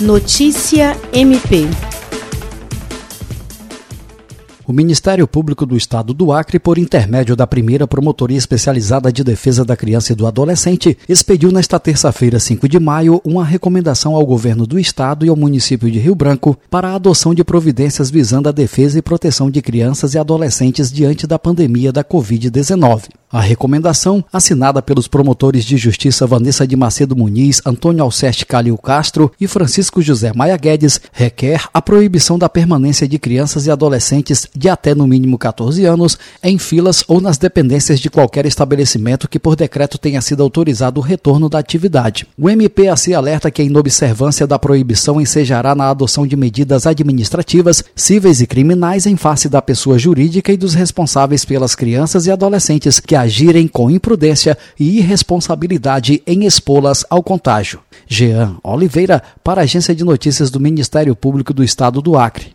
Notícia MP o Ministério Público do Estado do Acre, por intermédio da primeira Promotoria Especializada de Defesa da Criança e do Adolescente, expediu nesta terça-feira, 5 de maio, uma recomendação ao governo do Estado e ao município de Rio Branco para a adoção de providências visando a defesa e proteção de crianças e adolescentes diante da pandemia da Covid-19. A recomendação, assinada pelos promotores de justiça Vanessa de Macedo Muniz, Antônio Alceste Calil Castro e Francisco José Maia Guedes, requer a proibição da permanência de crianças e adolescentes de até no mínimo 14 anos em filas ou nas dependências de qualquer estabelecimento que por decreto tenha sido autorizado o retorno da atividade. O MPAC alerta que a inobservância da proibição ensejará na adoção de medidas administrativas, cíveis e criminais em face da pessoa jurídica e dos responsáveis pelas crianças e adolescentes que agirem com imprudência e irresponsabilidade em expô-las ao contágio. Jean Oliveira, para a Agência de Notícias do Ministério Público do Estado do Acre.